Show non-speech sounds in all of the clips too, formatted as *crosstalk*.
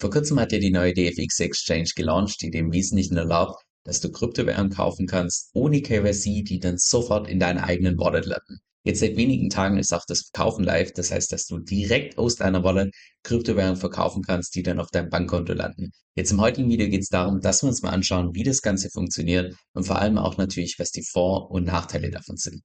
Vor kurzem hat ja die neue DFX Exchange gelauncht, die dem Wesentlichen erlaubt, dass du Kryptowährungen kaufen kannst, ohne KYC, die dann sofort in deiner eigenen Wallet landen. Jetzt seit wenigen Tagen ist auch das Verkaufen live, das heißt, dass du direkt aus deiner Wallet Kryptowährungen verkaufen kannst, die dann auf deinem Bankkonto landen. Jetzt im heutigen Video geht es darum, dass wir uns mal anschauen, wie das Ganze funktioniert und vor allem auch natürlich, was die Vor- und Nachteile davon sind.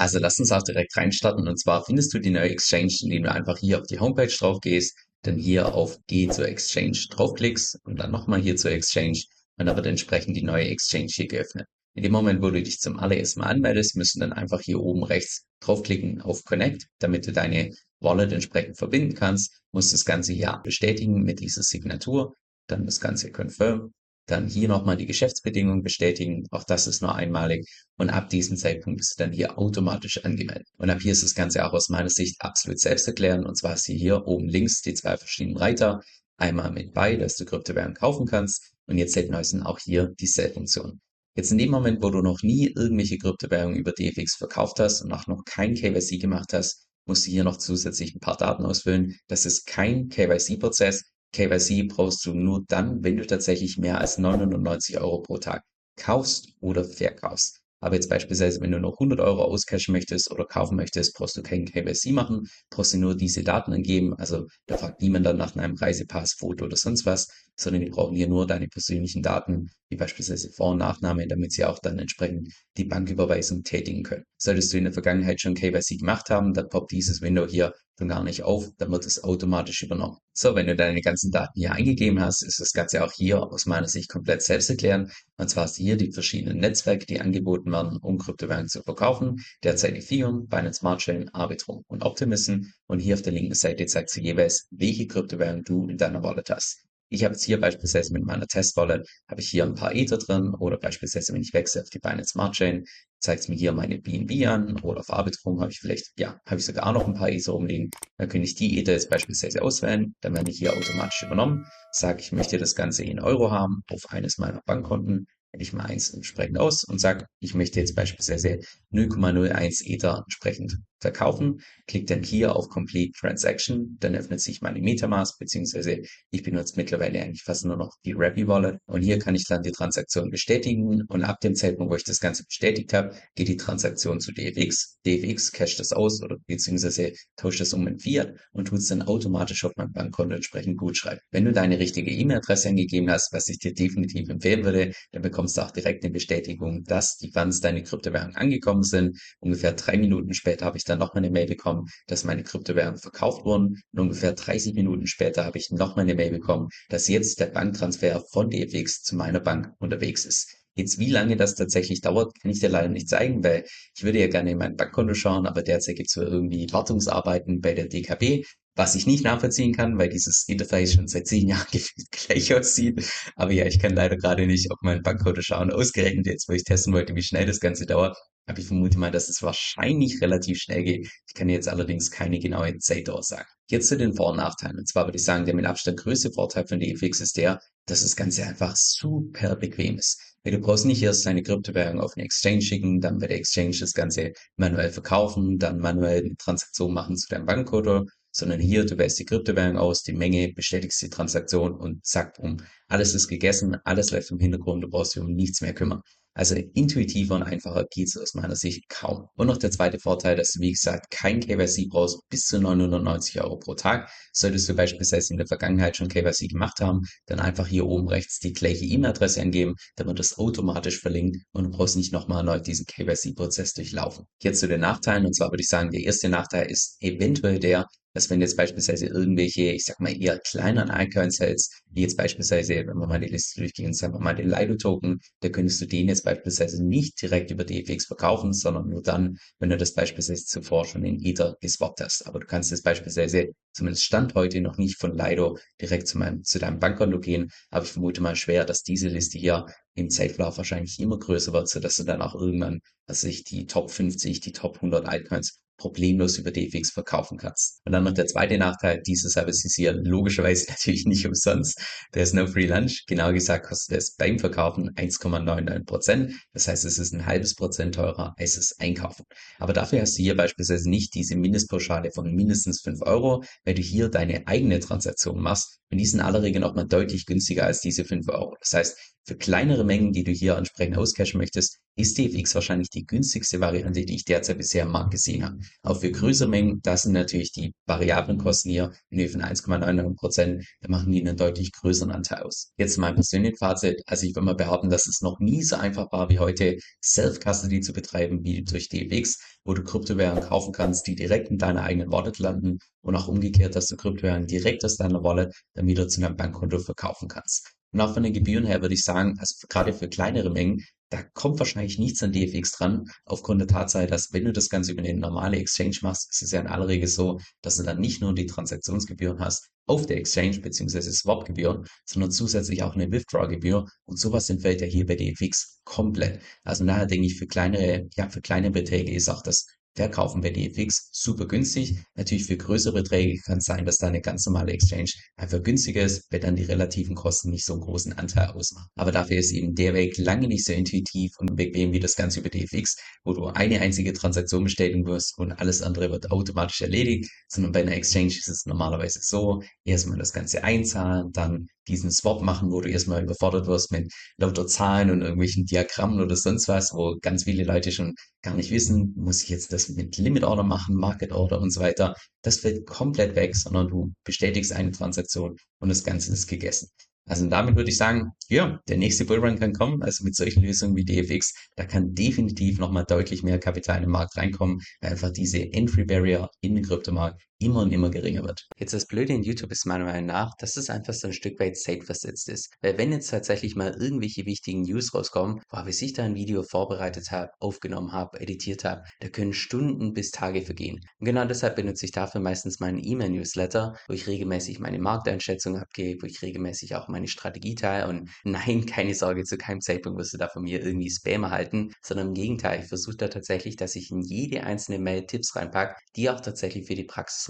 Also lass uns auch direkt reinstarten. Und zwar findest du die neue Exchange, indem du einfach hier auf die Homepage drauf gehst, dann hier auf Geh zur Exchange draufklickst und dann nochmal hier zur Exchange und dann wird entsprechend die neue Exchange hier geöffnet. In dem Moment, wo du dich zum allerersten Mal anmeldest, müssen dann einfach hier oben rechts draufklicken auf Connect, damit du deine Wallet entsprechend verbinden kannst. Musst das Ganze hier bestätigen mit dieser Signatur, dann das Ganze Confirm dann hier nochmal die Geschäftsbedingungen bestätigen. Auch das ist nur einmalig. Und ab diesem Zeitpunkt bist du dann hier automatisch angemeldet. Und ab hier ist das Ganze auch aus meiner Sicht absolut selbsterklärend. Und zwar hast du hier oben links die zwei verschiedenen Reiter. Einmal mit Buy, dass du Kryptowährungen kaufen kannst. Und jetzt seit neuestem auch hier die Sell-Funktion. Jetzt in dem Moment, wo du noch nie irgendwelche Kryptowährungen über DFX verkauft hast und auch noch kein KYC gemacht hast, musst du hier noch zusätzlich ein paar Daten ausfüllen. Das ist kein KYC-Prozess. KYC brauchst du nur dann, wenn du tatsächlich mehr als 99 Euro pro Tag kaufst oder verkaufst. Aber jetzt beispielsweise, wenn du noch 100 Euro auscashen möchtest oder kaufen möchtest, brauchst du keinen KYC machen, brauchst du nur diese Daten angeben. Also da fragt niemand dann nach einem Reisepass, Foto oder sonst was, sondern die brauchen hier nur deine persönlichen Daten, wie beispielsweise Vor- und Nachname, damit sie auch dann entsprechend die Banküberweisung tätigen können. Solltest du in der Vergangenheit schon KYC gemacht haben, dann poppt dieses Window hier schon gar nicht auf, dann wird es automatisch übernommen. So, wenn du deine ganzen Daten hier eingegeben hast, ist das Ganze auch hier aus meiner Sicht komplett selbsterklärend. Und zwar hast du hier die verschiedenen Netzwerke, die angeboten werden, um Kryptowährungen zu verkaufen. Derzeit Ethereum, Binance Smart Chain, Arbitrum und Optimism. Und hier auf der linken Seite zeigt sie jeweils, welche Kryptowährung du in deiner Wallet hast. Ich habe jetzt hier beispielsweise mit meiner Test-Wallet, habe ich hier ein paar Ether drin oder beispielsweise, wenn ich wechsle auf die Binance Smart Chain, zeigt es mir hier meine BNB an oder auf Arbitrum habe ich vielleicht, ja, habe ich sogar noch ein paar Ether rumliegen. Dann könnte ich die Ether jetzt beispielsweise auswählen, dann werden die hier automatisch übernommen. Sage, ich möchte das Ganze in Euro haben auf eines meiner Bankkonten, wähle ich mal eins entsprechend aus und sage, ich möchte jetzt beispielsweise 0,01 Ether entsprechend verkaufen, klicke dann hier auf Complete Transaction, dann öffnet sich meine Metamask, beziehungsweise ich benutze mittlerweile eigentlich fast nur noch die Rappi Wallet und hier kann ich dann die Transaktion bestätigen und ab dem Zeitpunkt, wo ich das Ganze bestätigt habe, geht die Transaktion zu DFX. DFX casht das aus oder beziehungsweise tauscht das um in Fiat und tut es dann automatisch auf mein Bankkonto entsprechend gut schreiben. Wenn du deine richtige E-Mail-Adresse angegeben hast, was ich dir definitiv empfehlen würde, dann bekommst du auch direkt eine Bestätigung, dass die Funds deine Kryptowährung angekommen sind. Ungefähr drei Minuten später habe ich dann noch mal eine Mail bekommen, dass meine Kryptowährungen verkauft wurden. Und ungefähr 30 Minuten später habe ich noch mal eine Mail bekommen, dass jetzt der Banktransfer von DFX zu meiner Bank unterwegs ist. Jetzt, wie lange das tatsächlich dauert, kann ich dir leider nicht zeigen, weil ich würde ja gerne in mein Bankkonto schauen, aber derzeit gibt es so irgendwie Wartungsarbeiten bei der DKB, was ich nicht nachvollziehen kann, weil dieses Interface schon seit zehn *laughs* Jahren gefühlt gleich aussieht. Aber ja, ich kann leider gerade nicht auf mein Bankkonto schauen. Ausgerechnet jetzt, wo ich testen wollte, wie schnell das Ganze dauert, aber ich vermute mal, dass es wahrscheinlich relativ schnell geht. Ich kann jetzt allerdings keine genaue Zeit aussagen. Jetzt zu den Vor- und Nachteilen. Und zwar würde ich sagen, der mit Abstand größte Vorteil von DFX ist der, dass das Ganze einfach super bequem ist. Weil du brauchst nicht erst deine Kryptowährung auf eine Exchange schicken, dann bei der Exchange das Ganze manuell verkaufen, dann manuell eine Transaktion machen zu deinem Bankkonto, sondern hier, du wählst die Kryptowährung aus, die Menge, bestätigst die Transaktion und zack, um. Alles ist gegessen, alles läuft im Hintergrund, du brauchst dich um nichts mehr kümmern. Also intuitiver und einfacher geht's aus meiner Sicht kaum. Und noch der zweite Vorteil, dass du wie gesagt kein KYC brauchst bis zu 990 Euro pro Tag. Solltest du beispielsweise in der Vergangenheit schon KYC gemacht haben, dann einfach hier oben rechts die gleiche E-Mail-Adresse angeben, dann wird das automatisch verlinkt und du brauchst nicht nochmal erneut diesen KYC-Prozess durchlaufen. Jetzt zu den Nachteilen und zwar würde ich sagen, der erste Nachteil ist eventuell der, dass wenn jetzt beispielsweise irgendwelche, ich sag mal eher kleineren hältst, wie jetzt beispielsweise, wenn wir mal die Liste durchgehen, sagen wir mal den Lido-Token, da könntest du den jetzt beispielsweise nicht direkt über DFX verkaufen, sondern nur dann, wenn du das beispielsweise zuvor schon in Ether geswappt hast. Aber du kannst jetzt beispielsweise, zumindest Stand heute, noch nicht von Lido direkt zu, meinem, zu deinem Bankkonto gehen, aber ich vermute mal schwer, dass diese Liste hier im Zeitverlauf wahrscheinlich immer größer wird, sodass du dann auch irgendwann, also sich die Top 50, die Top 100 Altcoins problemlos über DFX verkaufen kannst. Und dann noch der zweite Nachteil, diese Service ist hier logischerweise *laughs* natürlich nicht umsonst. Ist no free lunch. Genau gesagt kostet es beim Verkaufen 1,99 Prozent. Das heißt, es ist ein halbes Prozent teurer als das Einkaufen. Aber dafür hast du hier beispielsweise nicht diese Mindestpauschale von mindestens 5 Euro, weil du hier deine eigene Transaktion machst. Und die sind in aller Regel nochmal deutlich günstiger als diese 5 Euro. Das heißt, für kleinere Mengen, die du hier entsprechend auscashen möchtest, ist DFX wahrscheinlich die günstigste Variante, die ich derzeit bisher am Markt gesehen habe. Auch für größere Mengen, das sind natürlich die variablen Kosten hier in Höhe von 1,99 Prozent, da machen die einen deutlich größeren Anteil aus. Jetzt mein persönliches Fazit, also ich würde mal behaupten, dass es noch nie so einfach war wie heute, Self-Custody zu betreiben wie durch DFX, wo du Kryptowährungen kaufen kannst, die direkt in deiner eigenen Wallet landen und auch umgekehrt, dass du Kryptowährungen direkt aus deiner Wallet dann wieder zu einem Bankkonto verkaufen kannst. Und auch von den Gebühren her würde ich sagen, also gerade für kleinere Mengen, da kommt wahrscheinlich nichts an DFX dran, aufgrund der Tatsache, dass wenn du das Ganze über eine normale Exchange machst, ist es ja in aller Regel so, dass du dann nicht nur die Transaktionsgebühren hast auf der Exchange bzw. Swap-Gebühren, sondern zusätzlich auch eine Withdraw-Gebühr und sowas entfällt ja hier bei DFX komplett. Also daher denke ich, für kleinere, ja, für kleine Beträge ist auch das Verkaufen bei DFX super günstig. Natürlich für größere Beträge kann es sein, dass da eine ganz normale Exchange einfach günstiger ist, weil dann die relativen Kosten nicht so einen großen Anteil ausmachen. Aber dafür ist eben der Weg lange nicht so intuitiv und bequem wie das Ganze über DFX, wo du eine einzige Transaktion bestätigen wirst und alles andere wird automatisch erledigt, sondern bei einer Exchange ist es normalerweise so, erstmal das Ganze einzahlen, dann diesen Swap machen, wo du erstmal überfordert wirst mit lauter Zahlen und irgendwelchen Diagrammen oder sonst was, wo ganz viele Leute schon gar nicht wissen, muss ich jetzt das mit Limit Order machen, Market Order und so weiter. Das fällt komplett weg, sondern du bestätigst eine Transaktion und das Ganze ist gegessen. Also damit würde ich sagen, ja, der nächste Bullrun kann kommen. Also mit solchen Lösungen wie DFX, da kann definitiv nochmal deutlich mehr Kapital in den Markt reinkommen, weil einfach diese Entry Barrier in den Kryptomarkt immer und immer geringer wird. Jetzt das Blöde in YouTube ist meiner Meinung nach, dass es einfach so ein Stück weit safe versetzt ist. Weil wenn jetzt tatsächlich mal irgendwelche wichtigen News rauskommen, wo ich sich da ein Video vorbereitet habe, aufgenommen habe, editiert habe, da können Stunden bis Tage vergehen. Und genau deshalb benutze ich dafür meistens meinen E-Mail-Newsletter, wo ich regelmäßig meine Markteinschätzung abgebe, wo ich regelmäßig auch meine Strategie teile und nein, keine Sorge, zu keinem Zeitpunkt wirst du da von mir irgendwie Spam erhalten, sondern im Gegenteil, ich versuche da tatsächlich, dass ich in jede einzelne Mail Tipps reinpacke, die auch tatsächlich für die Praxis